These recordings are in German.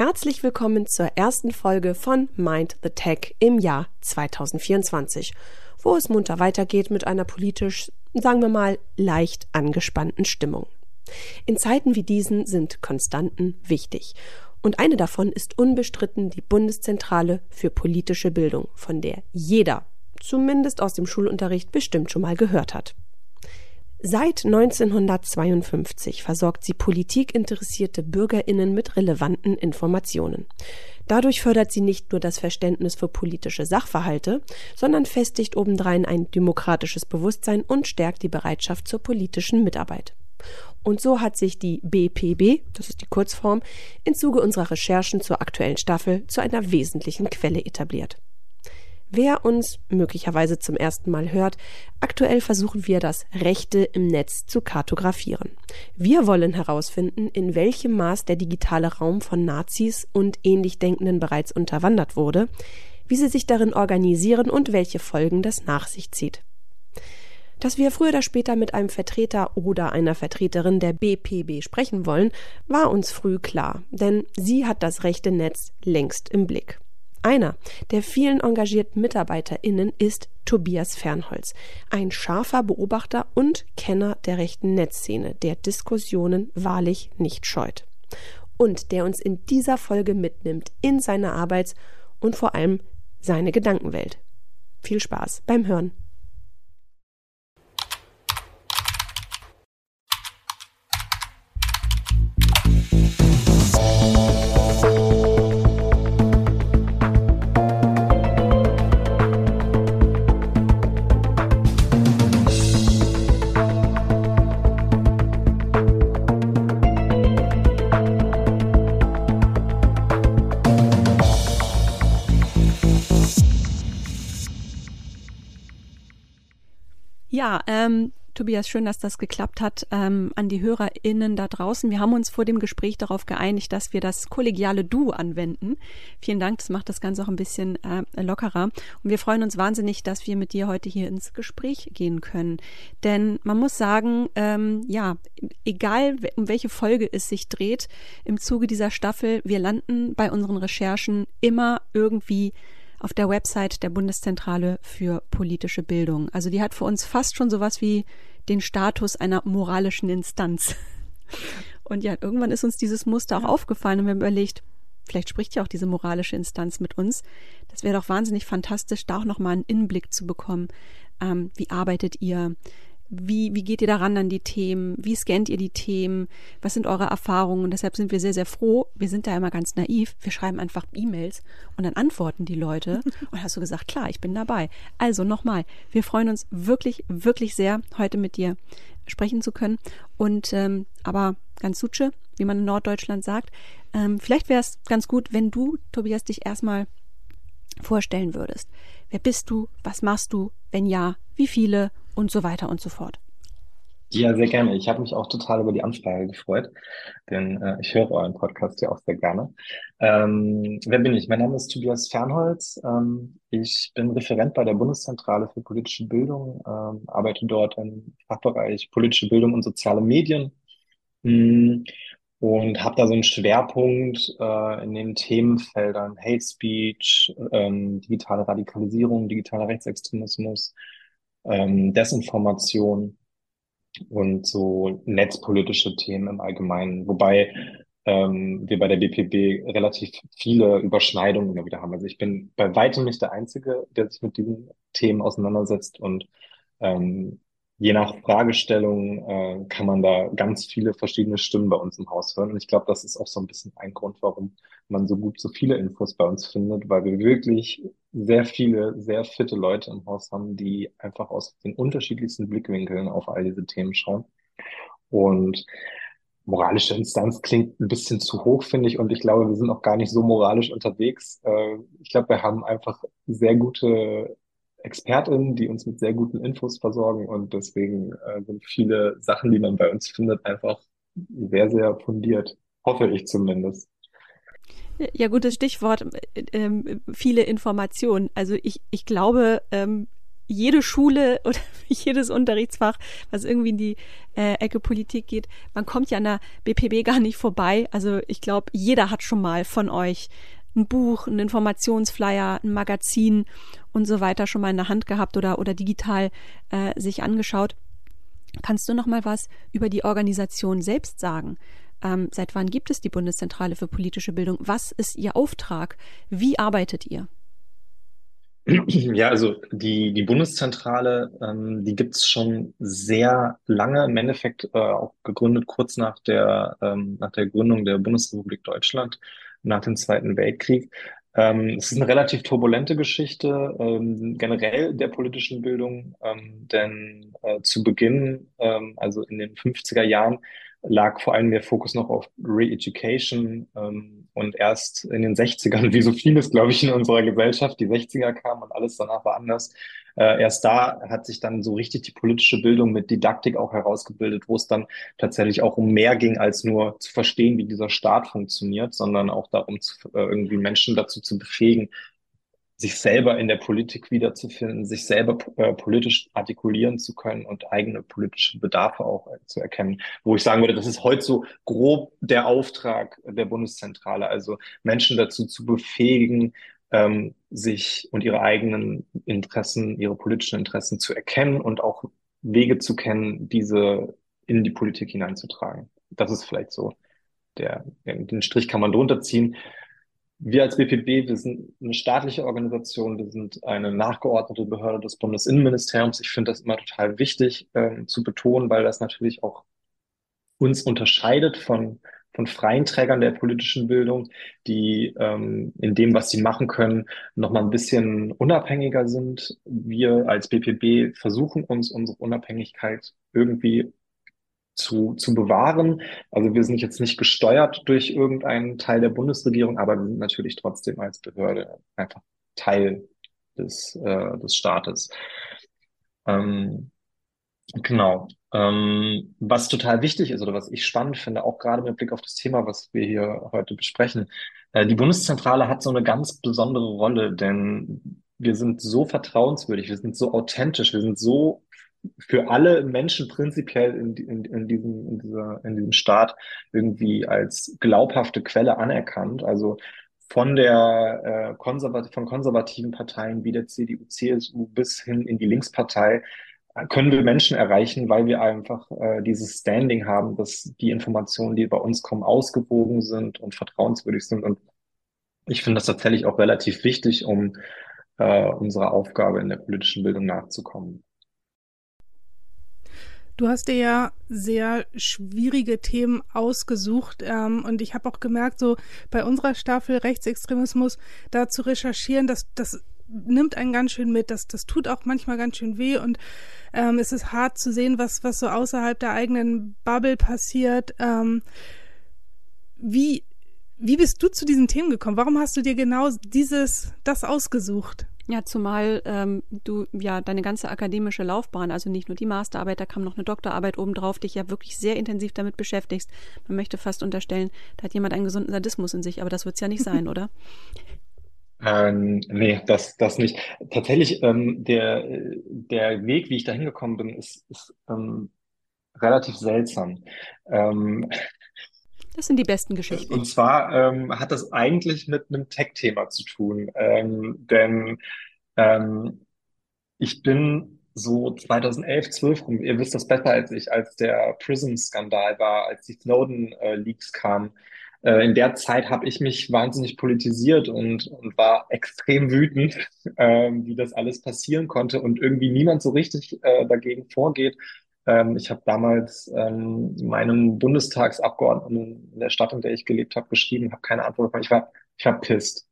Herzlich willkommen zur ersten Folge von Mind the Tech im Jahr 2024, wo es munter weitergeht mit einer politisch, sagen wir mal, leicht angespannten Stimmung. In Zeiten wie diesen sind Konstanten wichtig. Und eine davon ist unbestritten die Bundeszentrale für politische Bildung, von der jeder, zumindest aus dem Schulunterricht, bestimmt schon mal gehört hat. Seit 1952 versorgt sie politikinteressierte Bürgerinnen mit relevanten Informationen. Dadurch fördert sie nicht nur das Verständnis für politische Sachverhalte, sondern festigt obendrein ein demokratisches Bewusstsein und stärkt die Bereitschaft zur politischen Mitarbeit. Und so hat sich die BPB, das ist die Kurzform, im Zuge unserer Recherchen zur aktuellen Staffel zu einer wesentlichen Quelle etabliert. Wer uns möglicherweise zum ersten Mal hört, aktuell versuchen wir das Rechte im Netz zu kartografieren. Wir wollen herausfinden, in welchem Maß der digitale Raum von Nazis und ähnlich Denkenden bereits unterwandert wurde, wie sie sich darin organisieren und welche Folgen das nach sich zieht. Dass wir früher oder später mit einem Vertreter oder einer Vertreterin der BPB sprechen wollen, war uns früh klar, denn sie hat das rechte Netz längst im Blick. Einer der vielen engagierten MitarbeiterInnen ist Tobias Fernholz, ein scharfer Beobachter und Kenner der rechten Netzszene, der Diskussionen wahrlich nicht scheut. Und der uns in dieser Folge mitnimmt in seine Arbeits- und vor allem seine Gedankenwelt. Viel Spaß beim Hören. Ja, ähm, Tobias, schön, dass das geklappt hat. Ähm, an die HörerInnen da draußen. Wir haben uns vor dem Gespräch darauf geeinigt, dass wir das kollegiale Du anwenden. Vielen Dank, das macht das Ganze auch ein bisschen äh, lockerer. Und wir freuen uns wahnsinnig, dass wir mit dir heute hier ins Gespräch gehen können. Denn man muss sagen, ähm, ja, egal um welche Folge es sich dreht, im Zuge dieser Staffel, wir landen bei unseren Recherchen immer irgendwie auf der Website der Bundeszentrale für politische Bildung. Also die hat für uns fast schon sowas wie den Status einer moralischen Instanz. Und ja, irgendwann ist uns dieses Muster auch aufgefallen und wir haben überlegt, vielleicht spricht ja auch diese moralische Instanz mit uns. Das wäre doch wahnsinnig fantastisch, da auch nochmal einen Innenblick zu bekommen. Ähm, wie arbeitet ihr? Wie, wie geht ihr daran an die Themen? Wie scannt ihr die Themen? Was sind eure Erfahrungen? Und deshalb sind wir sehr, sehr froh. Wir sind da immer ganz naiv. Wir schreiben einfach E-Mails und dann antworten die Leute. Und hast du gesagt, klar, ich bin dabei. Also nochmal, wir freuen uns wirklich, wirklich sehr, heute mit dir sprechen zu können. Und ähm, aber ganz Sutsche, wie man in Norddeutschland sagt, ähm, vielleicht wäre es ganz gut, wenn du, Tobias, dich erstmal vorstellen würdest. Wer bist du? Was machst du? Wenn ja, wie viele? Und so weiter und so fort. Ja, sehr gerne. Ich habe mich auch total über die Anfrage gefreut, denn äh, ich höre euren Podcast ja auch sehr gerne. Ähm, wer bin ich? Mein Name ist Tobias Fernholz. Ähm, ich bin Referent bei der Bundeszentrale für politische Bildung, ähm, arbeite dort im Fachbereich politische Bildung und soziale Medien mh, mm, und habe da so einen Schwerpunkt äh, in den Themenfeldern Hate Speech, ähm, digitale Radikalisierung, digitaler Rechtsextremismus, ähm, Desinformation und so netzpolitische Themen im Allgemeinen. Wobei ähm, wir bei der BPB relativ viele Überschneidungen wieder haben. Also ich bin bei weitem nicht der Einzige, der sich mit diesen Themen auseinandersetzt und ähm, je nach Fragestellung äh, kann man da ganz viele verschiedene Stimmen bei uns im Haus hören. Und ich glaube, das ist auch so ein bisschen ein Grund, warum man so gut so viele Infos bei uns findet, weil wir wirklich sehr viele, sehr fitte Leute im Haus haben, die einfach aus den unterschiedlichsten Blickwinkeln auf all diese Themen schauen. Und moralische Instanz klingt ein bisschen zu hoch, finde ich. Und ich glaube, wir sind auch gar nicht so moralisch unterwegs. Äh, ich glaube, wir haben einfach sehr gute ExpertInnen, die uns mit sehr guten Infos versorgen und deswegen äh, sind viele Sachen, die man bei uns findet, einfach sehr, sehr fundiert. Hoffe ich zumindest. Ja, gutes Stichwort, ähm, viele Informationen. Also ich, ich glaube, ähm, jede Schule oder jedes Unterrichtsfach, was irgendwie in die äh, Ecke Politik geht, man kommt ja an der BPB gar nicht vorbei. Also ich glaube, jeder hat schon mal von euch ein Buch, ein Informationsflyer, ein Magazin und so weiter schon mal in der Hand gehabt oder, oder digital äh, sich angeschaut. Kannst du noch mal was über die Organisation selbst sagen? Ähm, seit wann gibt es die Bundeszentrale für politische Bildung? Was ist Ihr Auftrag? Wie arbeitet ihr? Ja, also die, die Bundeszentrale, ähm, die gibt's schon sehr lange, im Endeffekt äh, auch gegründet kurz nach der, ähm, nach der Gründung der Bundesrepublik Deutschland, nach dem Zweiten Weltkrieg. Ähm, es ist eine relativ turbulente Geschichte ähm, generell der politischen Bildung, ähm, denn äh, zu Beginn, ähm, also in den 50er Jahren, lag vor allem der Fokus noch auf Re-Education ähm, und erst in den 60ern, wie so vieles, glaube ich, in unserer Gesellschaft, die 60er kamen und alles danach war anders. Äh, erst da hat sich dann so richtig die politische Bildung mit Didaktik auch herausgebildet, wo es dann tatsächlich auch um mehr ging, als nur zu verstehen, wie dieser Staat funktioniert, sondern auch darum, zu, äh, irgendwie Menschen dazu zu befähigen, sich selber in der Politik wiederzufinden, sich selber äh, politisch artikulieren zu können und eigene politische Bedarfe auch äh, zu erkennen. Wo ich sagen würde, das ist heute so grob der Auftrag der Bundeszentrale, also Menschen dazu zu befähigen, ähm, sich und ihre eigenen Interessen, ihre politischen Interessen zu erkennen und auch Wege zu kennen, diese in die Politik hineinzutragen. Das ist vielleicht so der, den Strich kann man drunter ziehen. Wir als BPB, wir sind eine staatliche Organisation, wir sind eine nachgeordnete Behörde des Bundesinnenministeriums. Ich finde das immer total wichtig äh, zu betonen, weil das natürlich auch uns unterscheidet von, von freien Trägern der politischen Bildung, die ähm, in dem, was sie machen können, noch mal ein bisschen unabhängiger sind. Wir als BPB versuchen uns unsere Unabhängigkeit irgendwie zu, zu bewahren. Also wir sind jetzt nicht gesteuert durch irgendeinen Teil der Bundesregierung, aber wir sind natürlich trotzdem als Behörde einfach Teil des, äh, des Staates. Ähm, genau. Ähm, was total wichtig ist oder was ich spannend finde, auch gerade mit Blick auf das Thema, was wir hier heute besprechen, äh, die Bundeszentrale hat so eine ganz besondere Rolle, denn wir sind so vertrauenswürdig, wir sind so authentisch, wir sind so für alle Menschen prinzipiell in, in, in, diesem, in, dieser, in diesem Staat irgendwie als glaubhafte Quelle anerkannt. Also von der äh, konservat von konservativen Parteien wie der CDU, CSU bis hin in die Linkspartei äh, können wir Menschen erreichen, weil wir einfach äh, dieses Standing haben, dass die Informationen, die bei uns kommen, ausgewogen sind und vertrauenswürdig sind. Und ich finde das tatsächlich auch relativ wichtig, um äh, unserer Aufgabe in der politischen Bildung nachzukommen. Du hast dir ja sehr schwierige Themen ausgesucht ähm, und ich habe auch gemerkt, so bei unserer Staffel Rechtsextremismus da zu recherchieren, das, das nimmt einen ganz schön mit. Das, das tut auch manchmal ganz schön weh und ähm, es ist hart zu sehen, was, was so außerhalb der eigenen Bubble passiert. Ähm, wie, wie bist du zu diesen Themen gekommen? Warum hast du dir genau dieses, das ausgesucht? Ja, zumal ähm, du ja deine ganze akademische Laufbahn, also nicht nur die Masterarbeit, da kam noch eine Doktorarbeit obendrauf, dich ja wirklich sehr intensiv damit beschäftigst. Man möchte fast unterstellen, da hat jemand einen gesunden Sadismus in sich, aber das wird es ja nicht sein, oder? Ähm, nee, das, das nicht. Tatsächlich, ähm, der, der Weg, wie ich da hingekommen bin, ist, ist ähm, relativ seltsam. Ähm, das sind die besten Geschichten. Und zwar ähm, hat das eigentlich mit einem Tech-Thema zu tun. Ähm, denn ähm, ich bin so 2011, 12 rum, ihr wisst das besser als ich, als der Prism-Skandal war, als die Snowden-Leaks kamen. Äh, in der Zeit habe ich mich wahnsinnig politisiert und, und war extrem wütend, äh, wie das alles passieren konnte und irgendwie niemand so richtig äh, dagegen vorgeht. Ähm, ich habe damals ähm, meinem Bundestagsabgeordneten in der Stadt, in der ich gelebt habe, geschrieben, habe keine Antwort bekommen. Ich war, ich war pisst.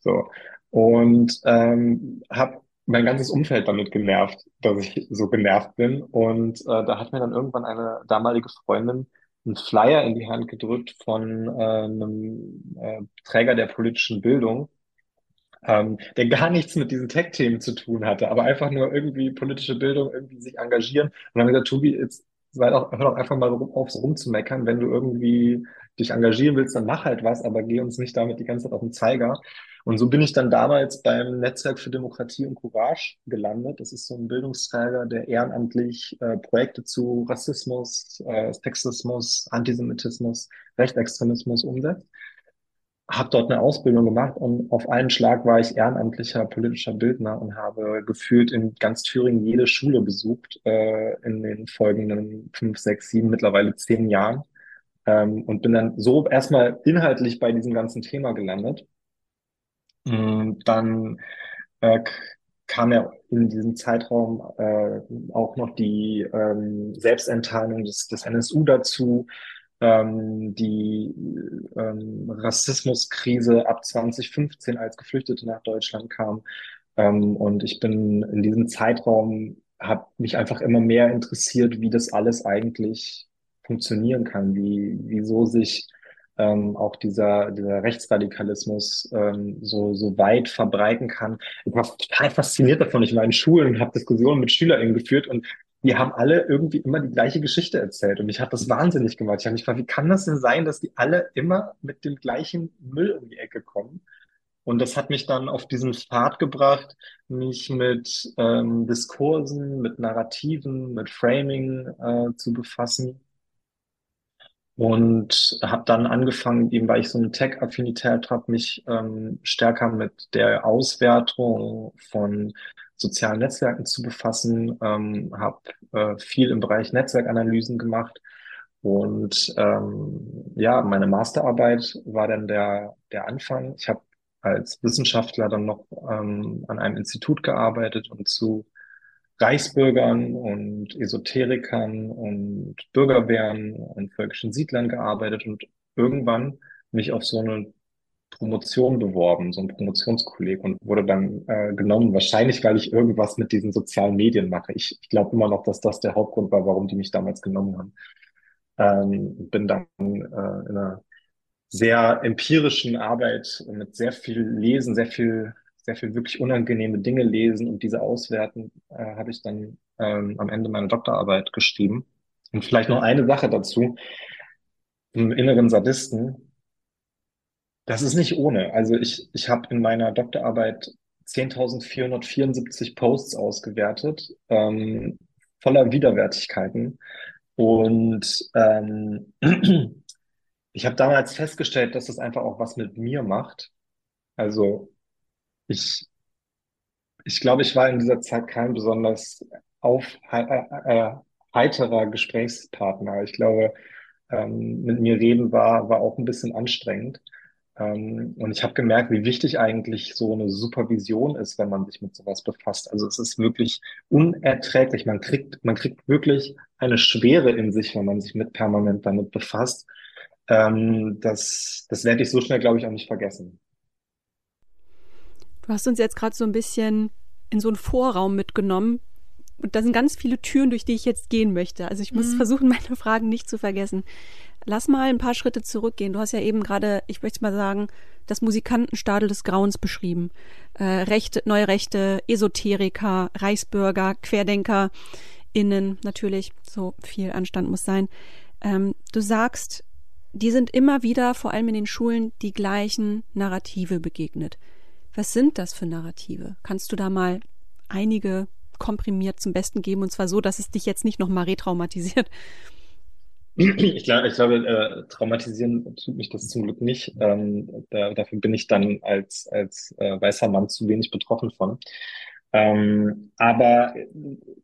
So. Und ähm, habe mein ganzes Umfeld damit genervt, dass ich so genervt bin. Und äh, da hat mir dann irgendwann eine damalige Freundin einen Flyer in die Hand gedrückt von äh, einem äh, Träger der politischen Bildung, ähm, der gar nichts mit diesen Tech-Themen zu tun hatte, aber einfach nur irgendwie politische Bildung, irgendwie sich engagieren. Und dann gesagt, Tobi, jetzt sei doch, hör doch einfach mal auf, so rumzumeckern. Wenn du irgendwie dich engagieren willst, dann mach halt was, aber geh uns nicht damit die ganze Zeit auf den Zeiger. Und so bin ich dann damals beim Netzwerk für Demokratie und Courage gelandet. Das ist so ein Bildungsträger, der ehrenamtlich äh, Projekte zu Rassismus, äh, Sexismus, Antisemitismus, Rechtsextremismus umsetzt. Habe dort eine Ausbildung gemacht und auf einen Schlag war ich ehrenamtlicher politischer Bildner und habe gefühlt in ganz Thüringen jede Schule besucht äh, in den folgenden fünf, sechs, sieben, mittlerweile zehn Jahren. Ähm, und bin dann so erstmal inhaltlich bei diesem ganzen Thema gelandet. Mm, dann äh, kam ja in diesem Zeitraum äh, auch noch die ähm, Selbstentteilung des, des NSU dazu, ähm, die ähm, Rassismuskrise ab 2015, als Geflüchtete nach Deutschland kamen. Ähm, und ich bin in diesem Zeitraum, habe mich einfach immer mehr interessiert, wie das alles eigentlich funktionieren kann, wie, wieso sich ähm, auch dieser, dieser Rechtsradikalismus ähm, so, so weit verbreiten kann. Ich war total fasziniert davon. Ich war in Schulen und habe Diskussionen mit SchülerInnen geführt und die haben alle irgendwie immer die gleiche Geschichte erzählt. Und mich hat das wahnsinnig gemacht. Ich habe mich gefragt, wie kann das denn sein, dass die alle immer mit dem gleichen Müll um die Ecke kommen? Und das hat mich dann auf diesen Pfad gebracht, mich mit ähm, Diskursen, mit Narrativen, mit Framing äh, zu befassen und habe dann angefangen, eben weil ich so eine Tech-Affinität habe, mich ähm, stärker mit der Auswertung von sozialen Netzwerken zu befassen, ähm, habe äh, viel im Bereich Netzwerkanalysen gemacht und ähm, ja, meine Masterarbeit war dann der der Anfang. Ich habe als Wissenschaftler dann noch ähm, an einem Institut gearbeitet und zu Reichsbürgern und Esoterikern und Bürgerwehren und völkischen Siedlern gearbeitet und irgendwann mich auf so eine Promotion beworben, so ein Promotionskolleg und wurde dann äh, genommen, wahrscheinlich weil ich irgendwas mit diesen sozialen Medien mache. Ich, ich glaube immer noch, dass das der Hauptgrund war, warum die mich damals genommen haben. Ähm, bin dann äh, in einer sehr empirischen Arbeit mit sehr viel Lesen, sehr viel sehr viel wirklich unangenehme Dinge lesen und diese auswerten, äh, habe ich dann ähm, am Ende meiner Doktorarbeit geschrieben. Und vielleicht noch eine Sache dazu. Im inneren Sadisten, das ist nicht ohne. Also ich, ich habe in meiner Doktorarbeit 10.474 Posts ausgewertet, ähm, voller Widerwärtigkeiten. Und ähm, ich habe damals festgestellt, dass das einfach auch was mit mir macht. Also ich, ich glaube, ich war in dieser Zeit kein besonders auf, äh, äh, heiterer Gesprächspartner. Ich glaube, ähm, mit mir reden war, war auch ein bisschen anstrengend. Ähm, und ich habe gemerkt, wie wichtig eigentlich so eine Supervision ist, wenn man sich mit sowas befasst. Also es ist wirklich unerträglich. Man kriegt, man kriegt wirklich eine Schwere in sich, wenn man sich mit permanent damit befasst. Ähm, das, das werde ich so schnell, glaube ich, auch nicht vergessen. Du hast uns jetzt gerade so ein bisschen in so einen Vorraum mitgenommen. Und da sind ganz viele Türen, durch die ich jetzt gehen möchte. Also ich muss mhm. versuchen, meine Fragen nicht zu vergessen. Lass mal ein paar Schritte zurückgehen. Du hast ja eben gerade, ich möchte mal sagen, das Musikantenstadel des Grauens beschrieben. Äh, Rechte, neue Rechte, Esoteriker, Reichsbürger, Querdenker, innen natürlich, so viel Anstand muss sein. Ähm, du sagst, die sind immer wieder, vor allem in den Schulen, die gleichen Narrative begegnet. Was sind das für Narrative? Kannst du da mal einige komprimiert zum Besten geben und zwar so, dass es dich jetzt nicht nochmal retraumatisiert? Ich glaube, ich glaube äh, traumatisieren tut mich das zum Glück nicht. Ähm, da, dafür bin ich dann als, als äh, weißer Mann zu wenig betroffen von. Ähm, aber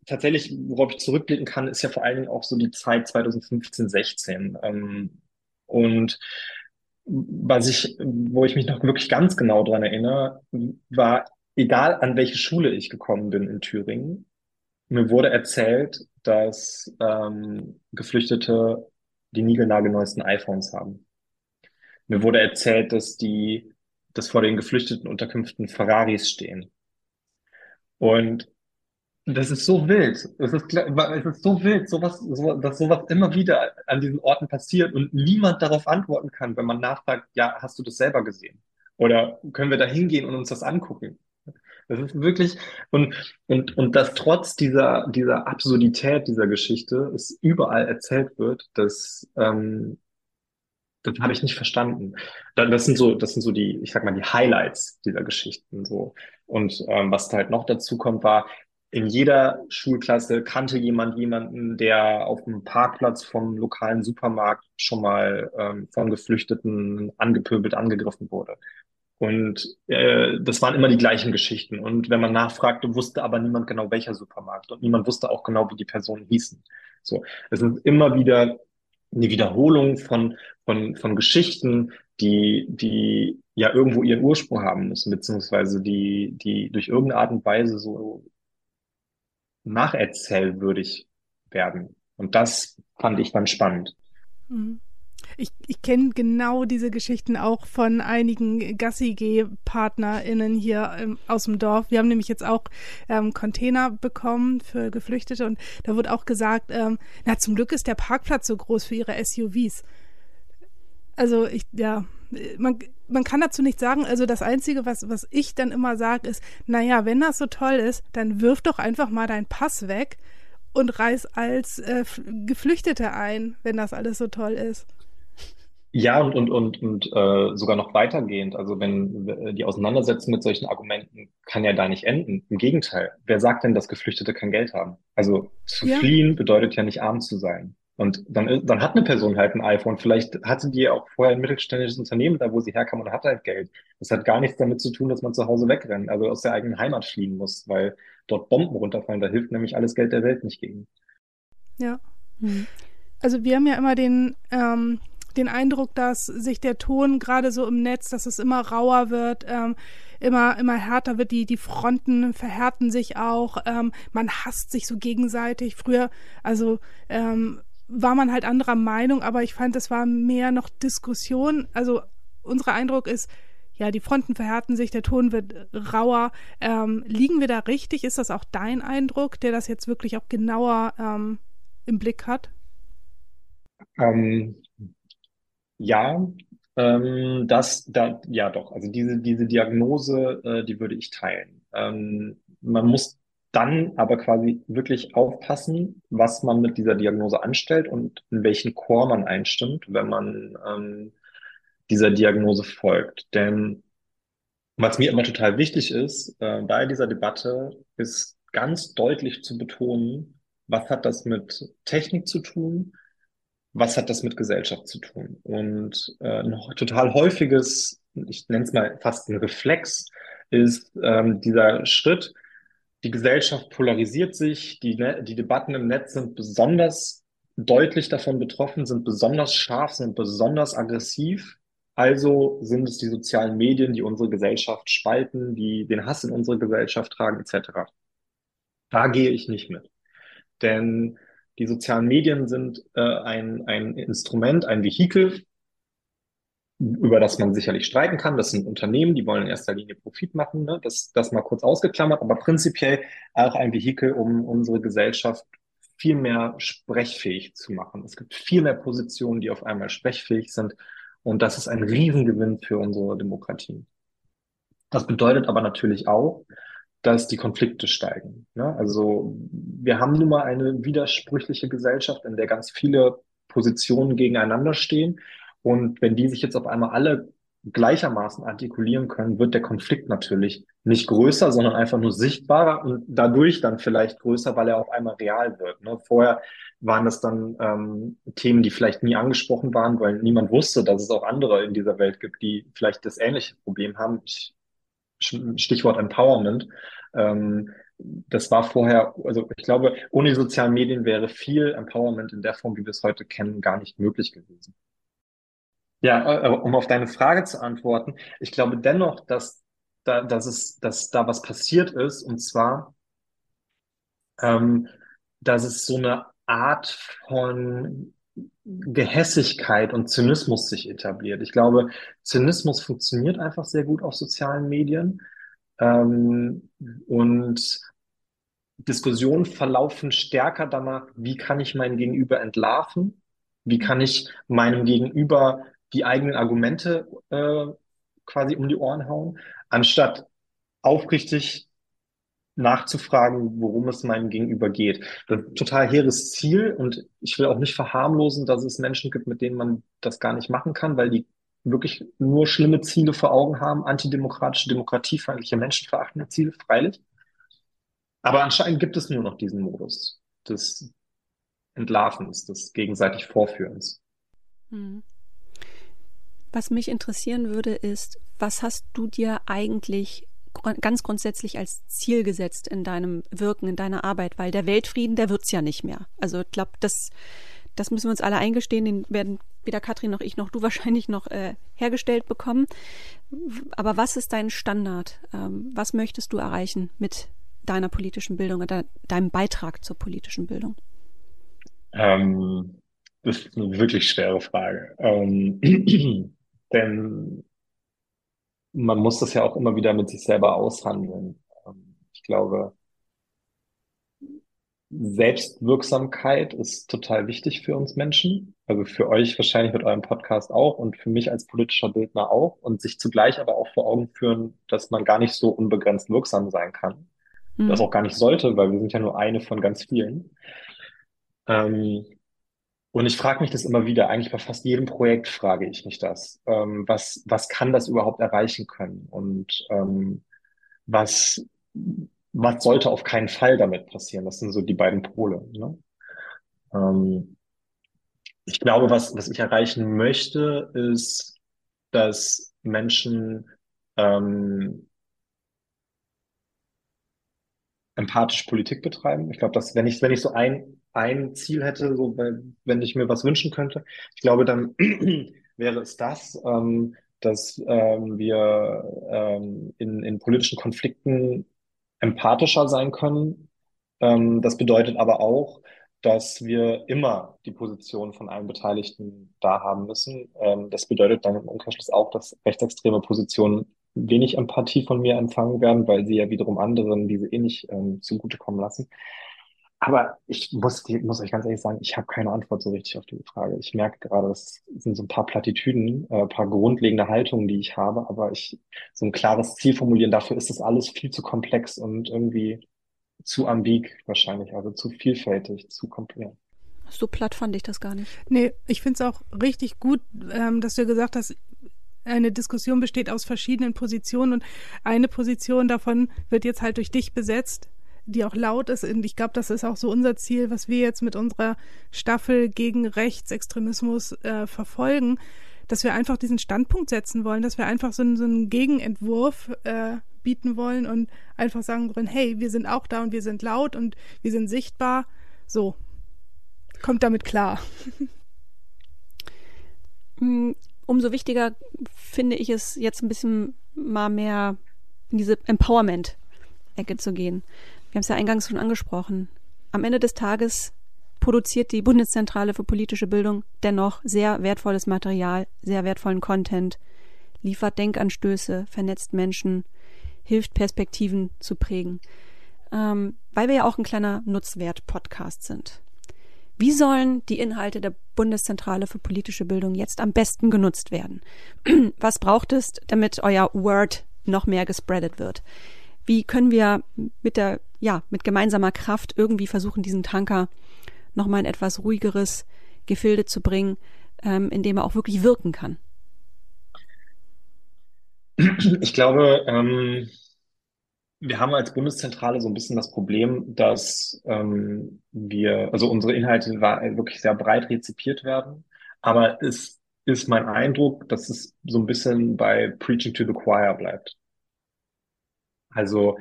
tatsächlich, worauf ich zurückblicken kann, ist ja vor allen Dingen auch so die Zeit 2015, 16. Ähm, und was ich, wo ich mich noch wirklich ganz genau dran erinnere, war, egal an welche Schule ich gekommen bin in Thüringen, mir wurde erzählt, dass ähm, Geflüchtete die niegelnagelneuesten iPhones haben. Mir wurde erzählt, dass die, dass vor den geflüchteten Unterkünften Ferraris stehen. Und das ist so wild. Es ist, es ist so wild, sowas, so, dass sowas immer wieder an diesen Orten passiert und niemand darauf antworten kann, wenn man nachfragt, ja, hast du das selber gesehen? Oder können wir da hingehen und uns das angucken? Das ist wirklich, und, und, und dass trotz dieser, dieser Absurdität dieser Geschichte es überall erzählt wird, dass, ähm, das habe ich nicht verstanden. Das sind so, das sind so die, ich sag mal, die Highlights dieser Geschichten so. Und ähm, was halt noch dazu kommt, war, in jeder Schulklasse kannte jemand jemanden, der auf dem Parkplatz vom lokalen Supermarkt schon mal ähm, von Geflüchteten angepöbelt, angegriffen wurde. Und äh, das waren immer die gleichen Geschichten. Und wenn man nachfragte, wusste aber niemand genau, welcher Supermarkt. Und niemand wusste auch genau, wie die Personen hießen. So, es sind immer wieder eine Wiederholung von, von, von Geschichten, die, die ja irgendwo ihren Ursprung haben müssen, beziehungsweise die, die durch irgendeine Art und Weise so nacherzählwürdig werden. Und das fand ich dann spannend. Mhm. Ich, ich kenne genau diese Geschichten auch von einigen Gassi-G-PartnerInnen hier ähm, aus dem Dorf. Wir haben nämlich jetzt auch ähm, Container bekommen für Geflüchtete und da wurde auch gesagt, ähm, na, zum Glück ist der Parkplatz so groß für ihre SUVs. Also ich, ja, man, man kann dazu nichts sagen. Also das Einzige, was, was ich dann immer sage, ist, naja, wenn das so toll ist, dann wirf doch einfach mal deinen Pass weg und reiß als äh, Geflüchtete ein, wenn das alles so toll ist. Ja, und, und, und, und äh, sogar noch weitergehend. Also wenn die Auseinandersetzung mit solchen Argumenten kann ja da nicht enden. Im Gegenteil. Wer sagt denn, dass Geflüchtete kein Geld haben? Also zu ja. fliehen bedeutet ja nicht arm zu sein. Und dann, dann hat eine Person halt ein iPhone. Vielleicht hatte die auch vorher ein mittelständisches Unternehmen da, wo sie herkam und hat halt Geld. Das hat gar nichts damit zu tun, dass man zu Hause wegrennt, also aus der eigenen Heimat fliehen muss, weil dort Bomben runterfallen. Da hilft nämlich alles Geld der Welt nicht gegen. Ja. Hm. Also wir haben ja immer den, ähm, den Eindruck, dass sich der Ton gerade so im Netz, dass es immer rauer wird, ähm, immer, immer härter wird, die, die Fronten verhärten sich auch, ähm, man hasst sich so gegenseitig. Früher, also ähm, war man halt anderer Meinung, aber ich fand, es war mehr noch Diskussion. Also unser Eindruck ist, ja, die Fronten verhärten sich, der Ton wird rauer. Ähm, liegen wir da richtig? Ist das auch dein Eindruck, der das jetzt wirklich auch genauer ähm, im Blick hat? Ähm, ja, ähm, das, da, ja doch. Also diese, diese Diagnose, äh, die würde ich teilen. Ähm, man muss dann aber quasi wirklich aufpassen, was man mit dieser Diagnose anstellt und in welchen Chor man einstimmt, wenn man ähm, dieser Diagnose folgt. Denn was mir immer total wichtig ist äh, bei dieser Debatte, ist ganz deutlich zu betonen, was hat das mit Technik zu tun, was hat das mit Gesellschaft zu tun. Und äh, noch total häufiges, ich nenne es mal fast ein Reflex, ist ähm, dieser Schritt, die Gesellschaft polarisiert sich, die, ne, die Debatten im Netz sind besonders deutlich davon betroffen, sind besonders scharf, sind besonders aggressiv. Also sind es die sozialen Medien, die unsere Gesellschaft spalten, die den Hass in unsere Gesellschaft tragen, etc. Da gehe ich nicht mit. Denn die sozialen Medien sind äh, ein, ein Instrument, ein Vehikel, über das man sicherlich streiten kann. Das sind Unternehmen, die wollen in erster Linie Profit machen. Ne? Das, das mal kurz ausgeklammert, aber prinzipiell auch ein Vehikel, um unsere Gesellschaft viel mehr sprechfähig zu machen. Es gibt viel mehr Positionen, die auf einmal sprechfähig sind. Und das ist ein Riesengewinn für unsere Demokratien. Das bedeutet aber natürlich auch, dass die Konflikte steigen. Ne? Also wir haben nun mal eine widersprüchliche Gesellschaft, in der ganz viele Positionen gegeneinander stehen. Und wenn die sich jetzt auf einmal alle gleichermaßen artikulieren können, wird der Konflikt natürlich nicht größer, sondern einfach nur sichtbarer und dadurch dann vielleicht größer, weil er auf einmal real wird. Ne? Vorher waren das dann ähm, Themen, die vielleicht nie angesprochen waren, weil niemand wusste, dass es auch andere in dieser Welt gibt, die vielleicht das ähnliche Problem haben. Ich, Stichwort Empowerment. Ähm, das war vorher, also ich glaube, ohne die sozialen Medien wäre viel Empowerment in der Form, wie wir es heute kennen, gar nicht möglich gewesen. Ja, äh, um auf deine Frage zu antworten, ich glaube dennoch, dass da, dass es, dass da was passiert ist, und zwar, ähm, dass es so eine Art von Gehässigkeit und Zynismus sich etabliert. Ich glaube, Zynismus funktioniert einfach sehr gut auf sozialen Medien. Ähm, und Diskussionen verlaufen stärker danach, wie kann ich mein Gegenüber entlarven? Wie kann ich meinem Gegenüber die eigenen Argumente äh, quasi um die Ohren hauen, anstatt aufrichtig nachzufragen, worum es meinem Gegenüber geht. Total hehres Ziel und ich will auch nicht verharmlosen, dass es Menschen gibt, mit denen man das gar nicht machen kann, weil die wirklich nur schlimme Ziele vor Augen haben, antidemokratische, demokratiefeindliche, menschenverachtende Ziele, freilich. Aber anscheinend gibt es nur noch diesen Modus des Entlarvens, des gegenseitig Vorführens. Hm. Was mich interessieren würde, ist, was hast du dir eigentlich ganz grundsätzlich als Ziel gesetzt in deinem Wirken, in deiner Arbeit? Weil der Weltfrieden, der wird's ja nicht mehr. Also ich glaube, das, das müssen wir uns alle eingestehen, den werden weder Katrin noch ich noch du wahrscheinlich noch äh, hergestellt bekommen. Aber was ist dein Standard? Ähm, was möchtest du erreichen mit deiner politischen Bildung oder deinem Beitrag zur politischen Bildung? Ähm, das ist eine wirklich schwere Frage. Ähm, denn man muss das ja auch immer wieder mit sich selber aushandeln. Ähm, ich glaube, Selbstwirksamkeit ist total wichtig für uns Menschen. Also für euch wahrscheinlich mit eurem Podcast auch und für mich als politischer Bildner auch. Und sich zugleich aber auch vor Augen führen, dass man gar nicht so unbegrenzt wirksam sein kann. Mhm. Das auch gar nicht sollte, weil wir sind ja nur eine von ganz vielen. Ähm, und ich frage mich das immer wieder, eigentlich bei fast jedem Projekt frage ich mich das. Ähm, was, was kann das überhaupt erreichen können? Und ähm, was, was sollte auf keinen Fall damit passieren? Das sind so die beiden Pole. Ne? Ähm, ich glaube, was, was ich erreichen möchte, ist, dass Menschen ähm, empathisch Politik betreiben. Ich glaube, dass wenn ich, wenn ich so ein, ein Ziel hätte, so wenn ich mir was wünschen könnte, ich glaube, dann wäre es das, ähm, dass ähm, wir ähm, in, in politischen Konflikten empathischer sein können. Ähm, das bedeutet aber auch, dass wir immer die Position von allen Beteiligten da haben müssen. Ähm, das bedeutet dann im Umkehrschluss auch, dass rechtsextreme Positionen wenig Empathie von mir empfangen werden, weil sie ja wiederum anderen diese eh nicht ähm, zugutekommen lassen. Aber ich muss, muss euch ganz ehrlich sagen, ich habe keine Antwort so richtig auf diese Frage. Ich merke gerade, das sind so ein paar Plattitüden, äh, ein paar grundlegende Haltungen, die ich habe, aber ich so ein klares Ziel formulieren, dafür ist das alles viel zu komplex und irgendwie zu ambig wahrscheinlich, also zu vielfältig, zu komplex. So platt fand ich das gar nicht. Nee, ich finde es auch richtig gut, ähm, dass du gesagt hast, eine Diskussion besteht aus verschiedenen Positionen und eine Position davon wird jetzt halt durch dich besetzt, die auch laut ist. Und ich glaube, das ist auch so unser Ziel, was wir jetzt mit unserer Staffel gegen Rechtsextremismus äh, verfolgen, dass wir einfach diesen Standpunkt setzen wollen, dass wir einfach so, so einen Gegenentwurf äh, bieten wollen und einfach sagen wollen, hey, wir sind auch da und wir sind laut und wir sind sichtbar. So, kommt damit klar. Hm, umso wichtiger finde ich es jetzt ein bisschen mal mehr in diese Empowerment-Ecke zu gehen. Wir haben es ja eingangs schon angesprochen. Am Ende des Tages produziert die Bundeszentrale für politische Bildung dennoch sehr wertvolles Material, sehr wertvollen Content, liefert Denkanstöße, vernetzt Menschen, hilft Perspektiven zu prägen. Ähm, weil wir ja auch ein kleiner Nutzwert-Podcast sind. Wie sollen die Inhalte der Bundeszentrale für politische Bildung jetzt am besten genutzt werden? Was braucht es, damit euer Word noch mehr gespreadet wird? Wie können wir mit der, ja, mit gemeinsamer Kraft irgendwie versuchen, diesen Tanker nochmal in etwas ruhigeres Gefilde zu bringen, ähm, in dem er auch wirklich wirken kann? Ich glaube, ähm, wir haben als Bundeszentrale so ein bisschen das Problem, dass ähm, wir, also unsere Inhalte wirklich sehr breit rezipiert werden. Aber es ist mein Eindruck, dass es so ein bisschen bei Preaching to the Choir bleibt. Also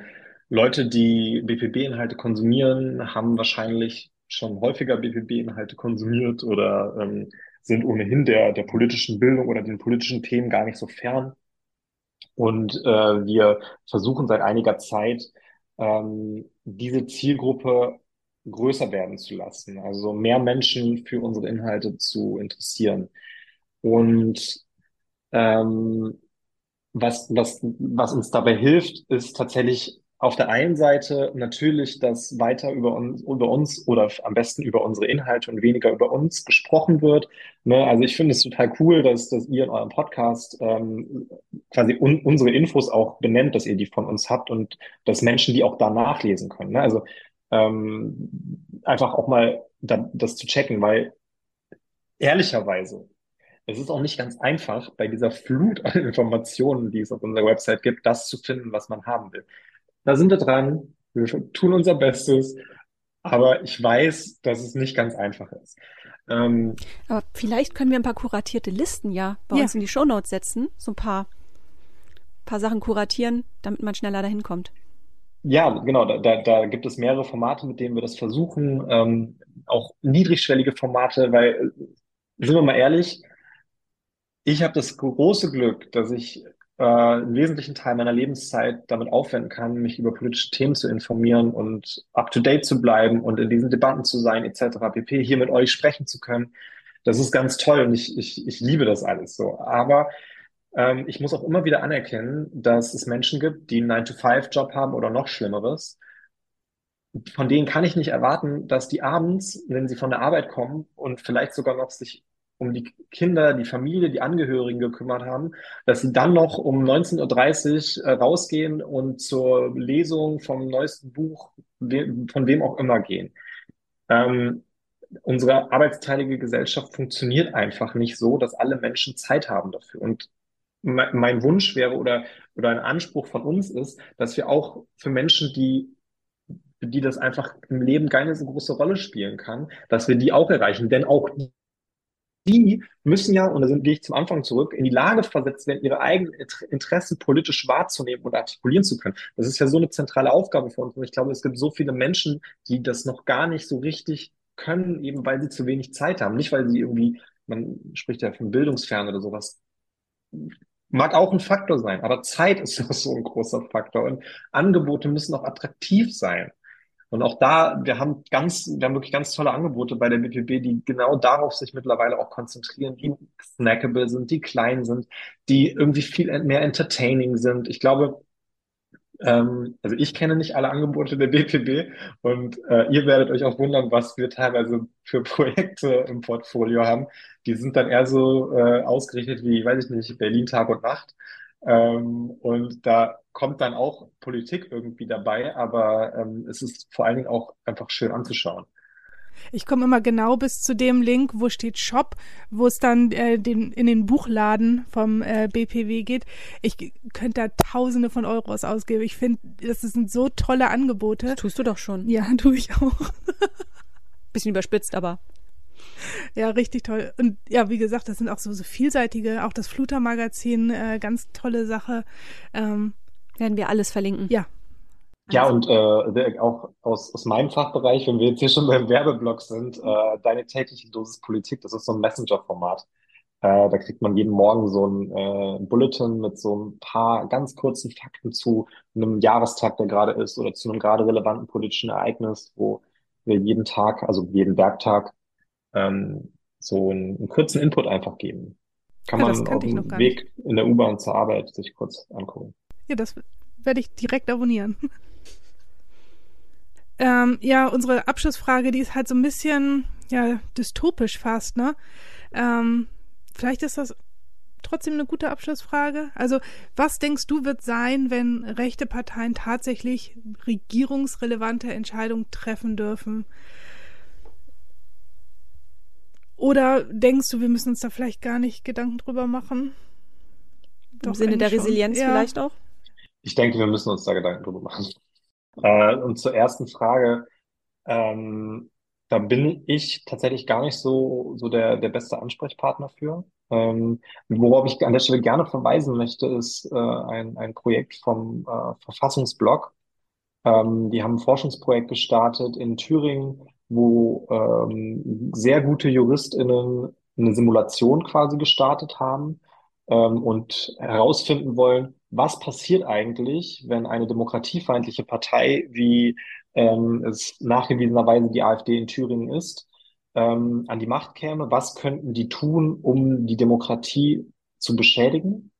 Leute, die BPB-Inhalte konsumieren, haben wahrscheinlich schon häufiger BPB-Inhalte konsumiert oder ähm, sind ohnehin der, der politischen Bildung oder den politischen Themen gar nicht so fern. Und äh, wir versuchen seit einiger Zeit, ähm, diese Zielgruppe größer werden zu lassen, also mehr Menschen für unsere Inhalte zu interessieren. Und ähm, was, was, was uns dabei hilft, ist tatsächlich auf der einen Seite natürlich, dass weiter über uns, über uns oder am besten über unsere Inhalte und weniger über uns gesprochen wird. Ne? Also ich finde es total cool, dass, dass ihr in eurem Podcast ähm, quasi un unsere Infos auch benennt, dass ihr die von uns habt und dass Menschen die auch da nachlesen können. Ne? Also ähm, einfach auch mal da, das zu checken, weil ehrlicherweise es ist auch nicht ganz einfach, bei dieser Flut an Informationen, die es auf unserer Website gibt, das zu finden, was man haben will. Da sind wir dran. Wir tun unser Bestes. Aber ich weiß, dass es nicht ganz einfach ist. Ähm, aber vielleicht können wir ein paar kuratierte Listen ja bei ja. uns in die Shownotes setzen. So ein paar, paar Sachen kuratieren, damit man schneller dahin kommt. Ja, genau. Da, da, da gibt es mehrere Formate, mit denen wir das versuchen. Ähm, auch niedrigschwellige Formate, weil, sind wir mal ehrlich, ich habe das große Glück, dass ich äh, einen wesentlichen Teil meiner Lebenszeit damit aufwenden kann, mich über politische Themen zu informieren und up-to-date zu bleiben und in diesen Debatten zu sein, etc. pp. hier mit euch sprechen zu können. Das ist ganz toll und ich, ich, ich liebe das alles so. Aber ähm, ich muss auch immer wieder anerkennen, dass es Menschen gibt, die einen 9-to-5-Job haben oder noch Schlimmeres. Von denen kann ich nicht erwarten, dass die abends, wenn sie von der Arbeit kommen und vielleicht sogar noch sich um die Kinder, die Familie, die Angehörigen gekümmert haben, dass sie dann noch um 19.30 Uhr äh, rausgehen und zur Lesung vom neuesten Buch, von wem auch immer gehen. Ähm, unsere arbeitsteilige Gesellschaft funktioniert einfach nicht so, dass alle Menschen Zeit haben dafür. Und mein Wunsch wäre oder, oder ein Anspruch von uns ist, dass wir auch für Menschen, die die das einfach im Leben keine so große Rolle spielen kann, dass wir die auch erreichen. Denn auch die müssen ja, und da gehe ich zum Anfang zurück, in die Lage versetzt werden, ihre eigenen Interessen politisch wahrzunehmen und artikulieren zu können. Das ist ja so eine zentrale Aufgabe für uns. Und ich glaube, es gibt so viele Menschen, die das noch gar nicht so richtig können, eben weil sie zu wenig Zeit haben. Nicht, weil sie irgendwie, man spricht ja von Bildungsfern oder sowas. Mag auch ein Faktor sein, aber Zeit ist so ein großer Faktor. Und Angebote müssen auch attraktiv sein. Und auch da, wir haben ganz, wir haben wirklich ganz tolle Angebote bei der BPB, die genau darauf sich mittlerweile auch konzentrieren, die snackable sind, die klein sind, die irgendwie viel mehr entertaining sind. Ich glaube, ähm, also ich kenne nicht alle Angebote der BPB und äh, ihr werdet euch auch wundern, was wir teilweise für Projekte im Portfolio haben. Die sind dann eher so äh, ausgerichtet wie, weiß ich nicht, Berlin Tag und Nacht. Ähm, und da kommt dann auch Politik irgendwie dabei, aber ähm, es ist vor allen Dingen auch einfach schön anzuschauen. Ich komme immer genau bis zu dem Link, wo steht Shop, wo es dann äh, den, in den Buchladen vom äh, BPW geht. Ich könnte da Tausende von Euros ausgeben. Ich finde, das sind so tolle Angebote. Das tust du doch schon. Ja, tue ich auch. Bisschen überspitzt, aber. Ja, richtig toll. Und ja, wie gesagt, das sind auch so, so vielseitige, auch das Fluter-Magazin, äh, ganz tolle Sache. Ähm, Werden wir alles verlinken. Ja. Ja, und äh, auch aus, aus meinem Fachbereich, wenn wir jetzt hier schon beim Werbeblock sind, äh, deine tägliche Dosis Politik, das ist so ein Messenger-Format. Äh, da kriegt man jeden Morgen so ein äh, Bulletin mit so ein paar ganz kurzen Fakten zu einem Jahrestag, der gerade ist, oder zu einem gerade relevanten politischen Ereignis, wo wir jeden Tag, also jeden Werktag, ähm, so einen, einen, kurzen Input einfach geben. Kann ja, man auf dem Weg in der U-Bahn zur Arbeit sich kurz angucken. Ja, das werde ich direkt abonnieren. ähm, ja, unsere Abschlussfrage, die ist halt so ein bisschen ja dystopisch fast, ne? Ähm, vielleicht ist das trotzdem eine gute Abschlussfrage. Also, was denkst du wird sein, wenn rechte Parteien tatsächlich regierungsrelevante Entscheidungen treffen dürfen? Oder denkst du, wir müssen uns da vielleicht gar nicht Gedanken drüber machen? Im Sinne der Resilienz ja. vielleicht auch? Ich denke, wir müssen uns da Gedanken drüber machen. Äh, und zur ersten Frage, ähm, da bin ich tatsächlich gar nicht so, so der, der beste Ansprechpartner für. Ähm, worauf ich an der Stelle gerne verweisen möchte, ist äh, ein, ein Projekt vom äh, Verfassungsblog. Ähm, die haben ein Forschungsprojekt gestartet in Thüringen, wo ähm, sehr gute JuristInnen eine Simulation quasi gestartet haben ähm, und herausfinden wollen, was passiert eigentlich, wenn eine demokratiefeindliche Partei, wie ähm, es nachgewiesenerweise die AfD in Thüringen ist, ähm, an die Macht käme. Was könnten die tun, um die Demokratie zu beschädigen?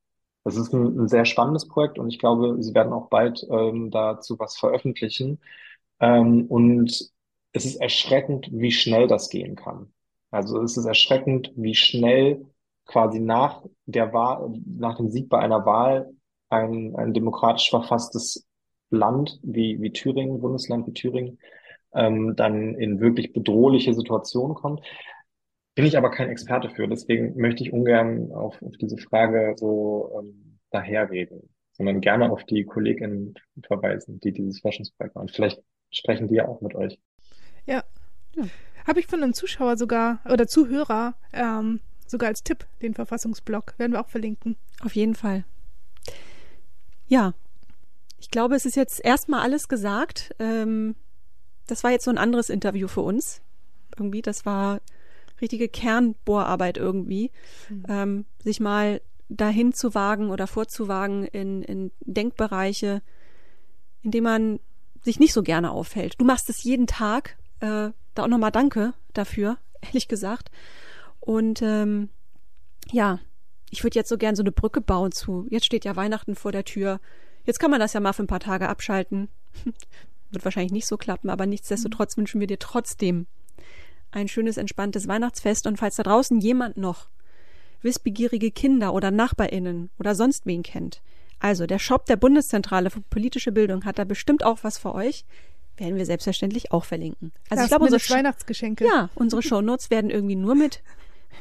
Das ist ein, ein sehr spannendes Projekt und ich glaube, sie werden auch bald ähm, dazu was veröffentlichen. Ähm, und es ist erschreckend, wie schnell das gehen kann. Also es ist erschreckend, wie schnell quasi nach der Wahl, nach dem Sieg bei einer Wahl ein, ein demokratisch verfasstes Land wie, wie Thüringen, Bundesland wie Thüringen, ähm, dann in wirklich bedrohliche Situationen kommt. Bin ich aber kein Experte für, deswegen möchte ich ungern auf, auf diese Frage so ähm, daherreden, sondern gerne auf die KollegInnen verweisen, die dieses Forschungsprojekt machen. Vielleicht sprechen die ja auch mit euch. Ja. ja. Habe ich von einem Zuschauer sogar oder Zuhörer ähm, sogar als Tipp den Verfassungsblog. Werden wir auch verlinken. Auf jeden Fall. Ja. Ich glaube, es ist jetzt erstmal alles gesagt. Ähm, das war jetzt so ein anderes Interview für uns. Irgendwie, das war richtige Kernbohrarbeit irgendwie, mhm. ähm, sich mal dahin zu wagen oder vorzuwagen in, in Denkbereiche, in denen man sich nicht so gerne aufhält. Du machst es jeden Tag. Äh, da auch nochmal Danke dafür, ehrlich gesagt. Und ähm, ja, ich würde jetzt so gern so eine Brücke bauen zu. Jetzt steht ja Weihnachten vor der Tür. Jetzt kann man das ja mal für ein paar Tage abschalten. Wird wahrscheinlich nicht so klappen, aber nichtsdestotrotz wünschen wir dir trotzdem ein schönes, entspanntes Weihnachtsfest und falls da draußen jemand noch wissbegierige Kinder oder NachbarInnen oder sonst wen kennt. Also, der Shop der Bundeszentrale für politische Bildung hat da bestimmt auch was für euch. Werden wir selbstverständlich auch verlinken. Also, ich glaube, unsere Weihnachtsgeschenke. Ja, unsere Shownotes werden irgendwie nur mit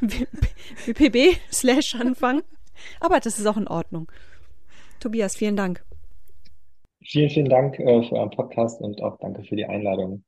WPB slash anfangen. Aber das ist auch in Ordnung. Tobias, vielen Dank. Vielen, vielen Dank äh, für euren Podcast und auch danke für die Einladung.